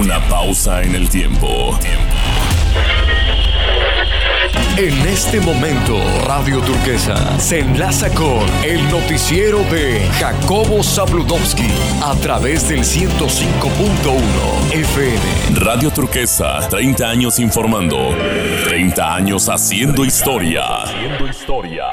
Una pausa en el tiempo. En este momento, Radio Turquesa se enlaza con el noticiero de Jacobo Zabludowski a través del 105.1 FM. Radio Turquesa, 30 años informando, 30 años haciendo historia. Haciendo historia.